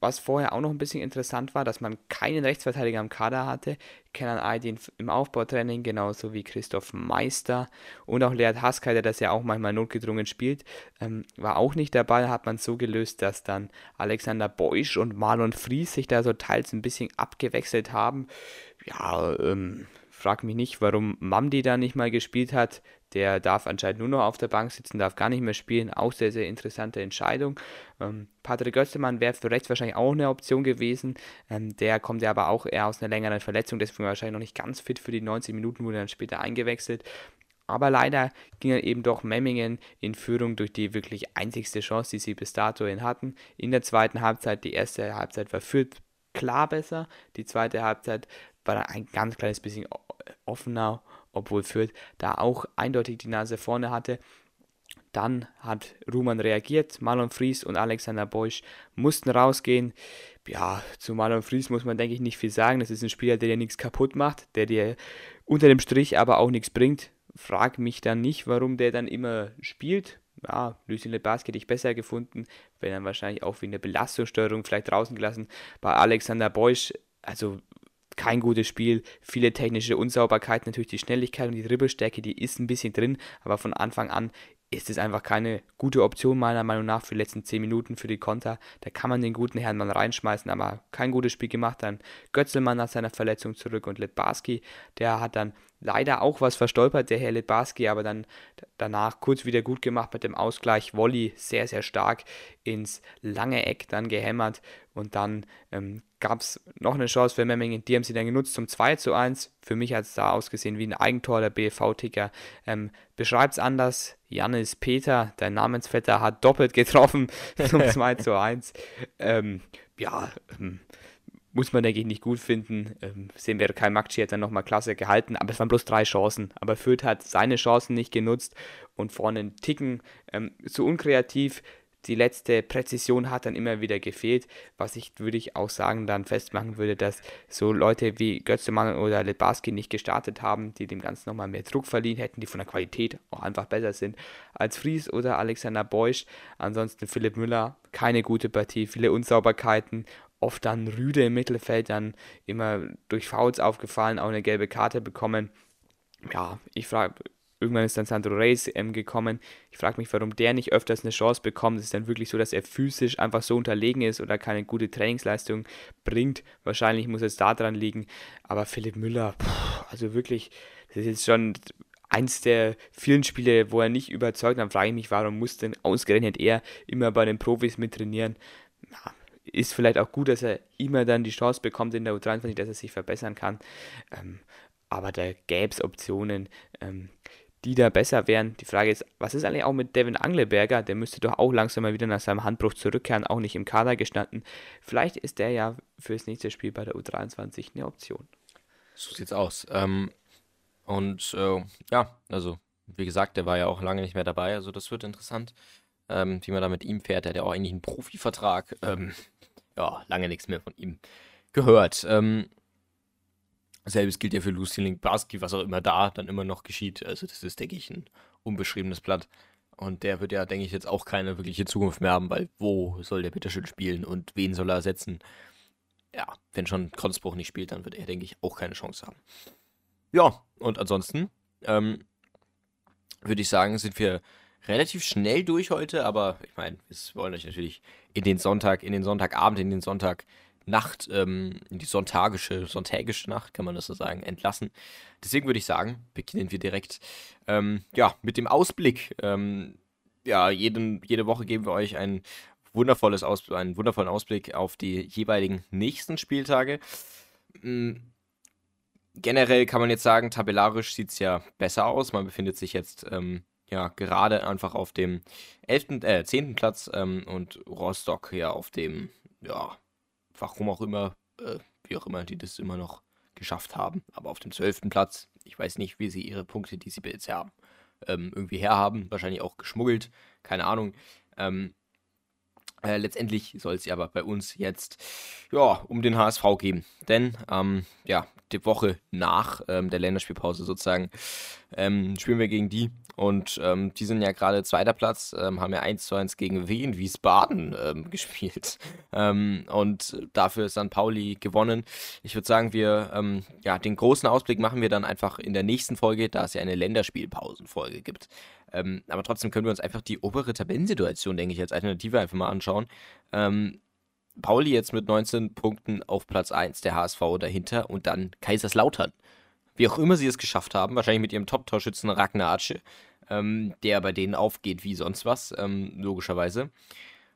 was vorher auch noch ein bisschen interessant war, dass man keinen Rechtsverteidiger am Kader hatte. Kenan Aydin im Aufbautraining, genauso wie Christoph Meister und auch Lead Haskell, der das ja auch manchmal notgedrungen spielt, ähm, war auch nicht dabei. Hat man so gelöst, dass dann Alexander Beusch und Marlon Fries sich da so teils ein bisschen abgewechselt haben. Ja, ähm, frag mich nicht, warum Mamdi da nicht mal gespielt hat. Der darf anscheinend nur noch auf der Bank sitzen, darf gar nicht mehr spielen. Auch sehr, sehr interessante Entscheidung. Ähm, Patrick Götzemann wäre für rechts wahrscheinlich auch eine Option gewesen. Ähm, der kommt ja aber auch eher aus einer längeren Verletzung, deswegen wahrscheinlich noch nicht ganz fit für die 90 Minuten, wurde dann später eingewechselt. Aber leider ging dann eben doch Memmingen in Führung durch die wirklich einzigste Chance, die sie bis dato hatten. In der zweiten Halbzeit, die erste Halbzeit war Fürth klar besser. Die zweite Halbzeit war dann ein ganz kleines bisschen offener obwohl Fürth da auch eindeutig die Nase vorne hatte. Dann hat Ruman reagiert, Marlon Fries und Alexander Beusch mussten rausgehen. Ja, zu Marlon Fries muss man, denke ich, nicht viel sagen. Das ist ein Spieler, der dir nichts kaputt macht, der dir unter dem Strich aber auch nichts bringt. Frag mich dann nicht, warum der dann immer spielt. Ja, Lucien Lebas hätte ich besser gefunden, wenn dann wahrscheinlich auch wegen der Belastungssteuerung vielleicht draußen gelassen. Bei Alexander Beusch, also kein gutes Spiel, viele technische Unsauberkeiten, natürlich die Schnelligkeit und die Dribbelstärke, die ist ein bisschen drin, aber von Anfang an ist es einfach keine gute Option meiner Meinung nach für die letzten 10 Minuten für die Konter. Da kann man den guten Herrn mal reinschmeißen, aber kein gutes Spiel gemacht. Dann Götzelmann nach seiner Verletzung zurück und Litbarski, der hat dann leider auch was verstolpert, der Herr Litbarski, aber dann danach kurz wieder gut gemacht mit dem Ausgleich. Volley sehr, sehr stark ins lange Eck dann gehämmert und dann ähm, gab es noch eine Chance für Memmingen, die haben sie dann genutzt zum 2 zu 1. Für mich hat es da ausgesehen wie ein Eigentor, der BFV-Ticker ähm, beschreibt es anders. Janis Peter, dein Namensvetter, hat doppelt getroffen *laughs* zum *laughs* 2 zu 1. Ähm, ja, ähm, muss man, denke ich, nicht gut finden. Ähm, sehen wir, Kai Makci hat dann nochmal klasse gehalten, aber es waren bloß drei Chancen. Aber Fürth hat seine Chancen nicht genutzt und vorne einen Ticken ähm, zu unkreativ. Die letzte Präzision hat dann immer wieder gefehlt, was ich, würde ich auch sagen, dann festmachen würde, dass so Leute wie Götzemann oder Lebarski nicht gestartet haben, die dem Ganzen nochmal mehr Druck verliehen hätten, die von der Qualität auch einfach besser sind als Fries oder Alexander Beusch. Ansonsten Philipp Müller, keine gute Partie, viele Unsauberkeiten oft dann Rüde im Mittelfeld dann immer durch Fouls aufgefallen, auch eine gelbe Karte bekommen. Ja, ich frage, irgendwann ist dann Sandro Reis ähm, gekommen. Ich frage mich, warum der nicht öfters eine Chance bekommt. Es ist dann wirklich so, dass er physisch einfach so unterlegen ist oder keine gute Trainingsleistung bringt. Wahrscheinlich muss es da dran liegen. Aber Philipp Müller, pff, also wirklich, das ist jetzt schon eins der vielen Spiele, wo er nicht überzeugt. Dann frage ich mich, warum muss denn ausgerechnet er immer bei den Profis mittrainieren? Ja, ist vielleicht auch gut, dass er immer dann die Chance bekommt in der U23, dass er sich verbessern kann. Ähm, aber da gäbe es Optionen. Ähm, die da besser wären. Die Frage ist, was ist eigentlich auch mit Devin Angleberger? Der müsste doch auch langsam mal wieder nach seinem Handbruch zurückkehren, auch nicht im Kader gestanden. Vielleicht ist der ja fürs nächste Spiel bei der U23 eine Option. So sieht's aus. Ähm, und äh, ja, also wie gesagt, der war ja auch lange nicht mehr dabei, also das wird interessant, ähm, wie man da mit ihm fährt. Der hat ja auch eigentlich einen Profivertrag. Ähm, ja, lange nichts mehr von ihm gehört. Ähm, selbes gilt ja für Lucien Barski, was auch immer da dann immer noch geschieht. Also das ist, denke ich, ein unbeschriebenes Blatt. Und der wird ja, denke ich, jetzt auch keine wirkliche Zukunft mehr haben, weil wo soll der bitte schön spielen und wen soll er ersetzen? Ja, wenn schon Konzbruch nicht spielt, dann wird er, denke ich, auch keine Chance haben. Ja, und ansonsten ähm, würde ich sagen, sind wir relativ schnell durch heute, aber ich meine, wir wollen euch natürlich in den Sonntag, in den Sonntagabend, in den Sonntagnacht, ähm, in die sonntagische, sonntägische Nacht, kann man das so sagen, entlassen. Deswegen würde ich sagen, beginnen wir direkt ähm, ja, mit dem Ausblick. Ähm, ja, jeden, jede Woche geben wir euch ein wundervolles Aus einen wundervollen Ausblick auf die jeweiligen nächsten Spieltage. Mhm generell kann man jetzt sagen, tabellarisch sieht es ja besser aus. Man befindet sich jetzt ähm, ja gerade einfach auf dem 11., äh, 10. Platz ähm, und Rostock ja auf dem, ja, warum auch immer, äh, wie auch immer, die das immer noch geschafft haben, aber auf dem 12. Platz. Ich weiß nicht, wie sie ihre Punkte, die sie bisher haben, ähm, irgendwie herhaben. Wahrscheinlich auch geschmuggelt, keine Ahnung. Ähm, äh, letztendlich soll es aber bei uns jetzt ja, um den HSV gehen. Denn ähm, ja, die Woche nach ähm, der Länderspielpause sozusagen ähm, spielen wir gegen die. Und ähm, die sind ja gerade zweiter Platz, ähm, haben ja 1 zu 1 gegen Wien, Wiesbaden ähm, *laughs* gespielt. und dafür ist St. Pauli gewonnen. Ich würde sagen, wir, ja, den großen Ausblick machen wir dann einfach in der nächsten Folge, da es ja eine Länderspielpausenfolge gibt. Ähm, aber trotzdem können wir uns einfach die obere Tabellensituation, denke ich, als Alternative einfach mal anschauen. Ähm, Pauli jetzt mit 19 Punkten auf Platz 1, der HSV dahinter und dann Kaiserslautern. Wie auch immer sie es geschafft haben, wahrscheinlich mit ihrem Top-Torschützen Ragnar Atsche, ähm, der bei denen aufgeht wie sonst was, ähm, logischerweise.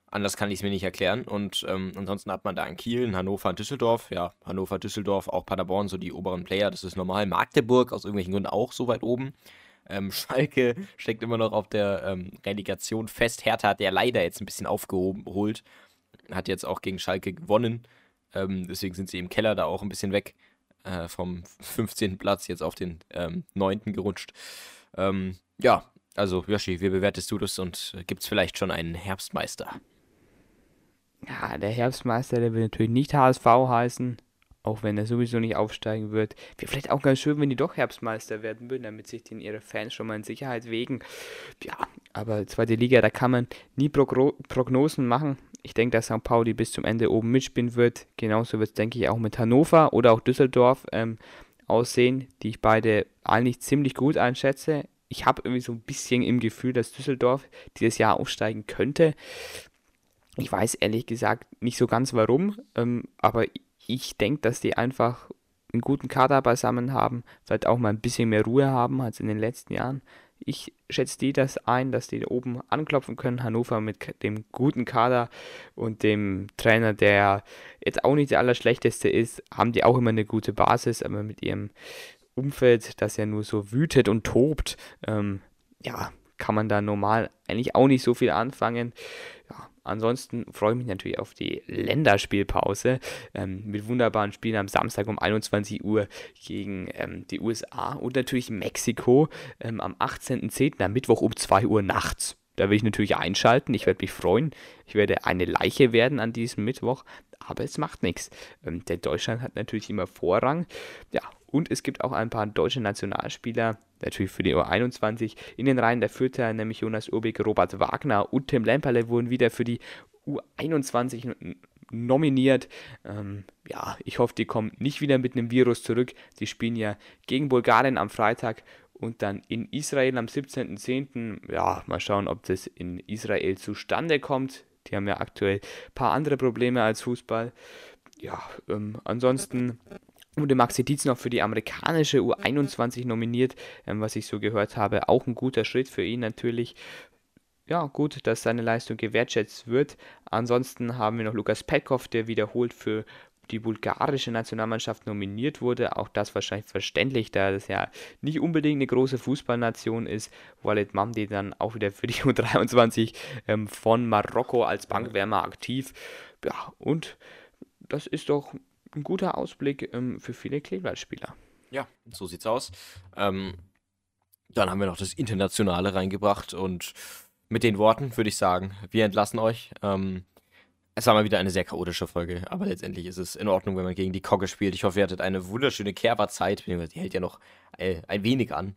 Anders kann ich es mir nicht erklären. Und ähm, ansonsten hat man da in Kiel, in Hannover und Düsseldorf. Ja, Hannover, Düsseldorf, auch Paderborn, so die oberen Player, das ist normal. Magdeburg aus irgendwelchen Gründen auch so weit oben. Ähm, Schalke *laughs* steckt immer noch auf der ähm, Relegation fest. Hertha hat ja leider jetzt ein bisschen aufgeholt. Hat jetzt auch gegen Schalke gewonnen. Ähm, deswegen sind sie im Keller da auch ein bisschen weg. Äh, vom *laughs* 15. Platz jetzt auf den ähm, 9. gerutscht. Ähm, ja, also Yoshi, wie bewertest du das und gibt es vielleicht schon einen Herbstmeister? Ja, der Herbstmeister, der will natürlich nicht HSV heißen auch wenn er sowieso nicht aufsteigen wird. Wäre vielleicht auch ganz schön, wenn die doch Herbstmeister werden würden, damit sich denn ihre Fans schon mal in Sicherheit wägen. Ja, aber zweite Liga, da kann man nie Progro Prognosen machen. Ich denke, dass St. Pauli bis zum Ende oben mitspielen wird. Genauso wird es, denke ich, auch mit Hannover oder auch Düsseldorf ähm, aussehen, die ich beide eigentlich ziemlich gut einschätze. Ich habe irgendwie so ein bisschen im Gefühl, dass Düsseldorf dieses Jahr aufsteigen könnte. Ich weiß ehrlich gesagt nicht so ganz warum, ähm, aber ich denke, dass die einfach einen guten Kader beisammen haben, vielleicht auch mal ein bisschen mehr Ruhe haben als in den letzten Jahren. Ich schätze die das ein, dass die oben anklopfen können. Hannover mit dem guten Kader und dem Trainer, der jetzt auch nicht der Allerschlechteste ist, haben die auch immer eine gute Basis, aber mit ihrem Umfeld, das ja nur so wütet und tobt, ähm, ja, kann man da normal eigentlich auch nicht so viel anfangen. Ja, ansonsten freue ich mich natürlich auf die Länderspielpause ähm, mit wunderbaren Spielen am Samstag um 21 Uhr gegen ähm, die USA und natürlich Mexiko ähm, am 18.10. am Mittwoch um 2 Uhr nachts. Da will ich natürlich einschalten. Ich werde mich freuen. Ich werde eine Leiche werden an diesem Mittwoch. Aber es macht nichts. Ähm, denn Deutschland hat natürlich immer Vorrang. Ja, und es gibt auch ein paar deutsche Nationalspieler, natürlich für die U21, in den Reihen der Fürther, nämlich Jonas Urbig, Robert Wagner und Tim Lemperle wurden wieder für die U21 nominiert. Ähm, ja, ich hoffe, die kommen nicht wieder mit einem Virus zurück. Die spielen ja gegen Bulgarien am Freitag und dann in Israel am 17.10. Ja, mal schauen, ob das in Israel zustande kommt. Die haben ja aktuell ein paar andere Probleme als Fußball. Ja, ähm, ansonsten wurde Maxi Dietz noch für die amerikanische U21 nominiert, ähm, was ich so gehört habe. Auch ein guter Schritt für ihn natürlich. Ja, gut, dass seine Leistung gewertschätzt wird. Ansonsten haben wir noch Lukas Petkoff, der wiederholt für die bulgarische Nationalmannschaft nominiert wurde. Auch das wahrscheinlich verständlich, da das ja nicht unbedingt eine große Fußballnation ist. Walid Mamdi dann auch wieder für die *laughs* U23 ähm, von Marokko als Bankwärmer aktiv. Ja, und das ist doch ein guter Ausblick ähm, für viele Kleeblattspieler. Ja, so sieht's aus. Ähm, dann haben wir noch das Internationale reingebracht und mit den Worten würde ich sagen, wir entlassen euch. Ähm, es war mal wieder eine sehr chaotische Folge, aber letztendlich ist es in Ordnung, wenn man gegen die Kogge spielt. Ich hoffe, ihr hattet eine wunderschöne Kerberzeit, die hält ja noch äh, ein wenig an.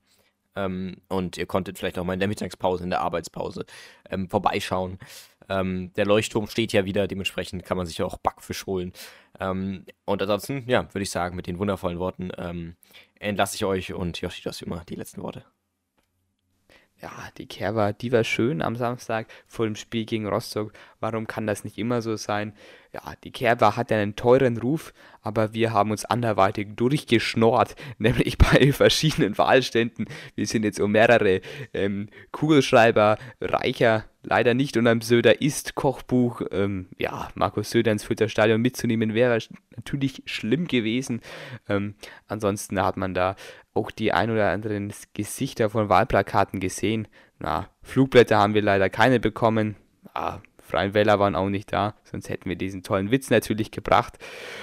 Ähm, und ihr konntet vielleicht auch mal in der Mittagspause, in der Arbeitspause ähm, vorbeischauen. Ähm, der Leuchtturm steht ja wieder, dementsprechend kann man sich ja auch Backfisch holen. Ähm, und ansonsten, ja, würde ich sagen, mit den wundervollen Worten ähm, entlasse ich euch und Joshi, du hast immer die letzten Worte ja, die Kehr war, die war schön am Samstag vor dem Spiel gegen Rostock. Warum kann das nicht immer so sein? Ja, die Kerber hat einen teuren Ruf, aber wir haben uns anderweitig durchgeschnort, *laughs* nämlich bei verschiedenen Wahlständen. Wir sind jetzt um mehrere ähm, Kugelschreiber reicher, leider nicht unter dem Söder ist Kochbuch. Ähm, ja, Markus Söder ins Fürther Stadion mitzunehmen wäre natürlich schlimm gewesen. Ähm, ansonsten hat man da auch die ein oder anderen Gesichter von Wahlplakaten gesehen. Na, Flugblätter haben wir leider keine bekommen. Ah, Freien Wähler waren auch nicht da, sonst hätten wir diesen tollen Witz natürlich gebracht.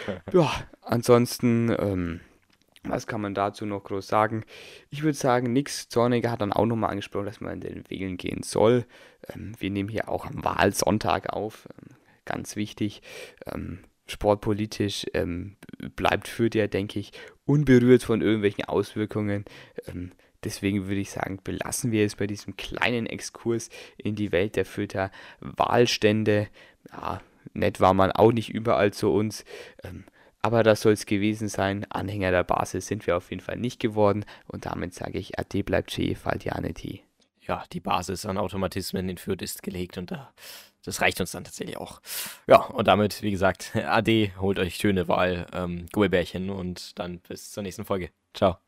*laughs* ja, ansonsten, ähm, was kann man dazu noch groß sagen? Ich würde sagen, nix. Zorniger hat dann auch nochmal angesprochen, dass man in den Wählen gehen soll. Ähm, wir nehmen hier auch am Wahlsonntag auf. Ähm, ganz wichtig. Ähm, sportpolitisch ähm, bleibt für der, denke ich, unberührt von irgendwelchen Auswirkungen. Ähm, deswegen würde ich sagen, belassen wir es bei diesem kleinen Exkurs in die Welt der Fürther Wahlstände. Ja, nett war man auch nicht überall zu uns. Ähm, aber das soll es gewesen sein. Anhänger der Basis sind wir auf jeden Fall nicht geworden. Und damit sage ich, Ade bleibt Che, Faldianity. Ja, die Basis an Automatismen in Fürth ist gelegt und da das reicht uns dann tatsächlich auch. Ja, und damit, wie gesagt, *laughs* Ade, holt euch schöne Wahl, ähm, Gummibärchen und dann bis zur nächsten Folge. Ciao.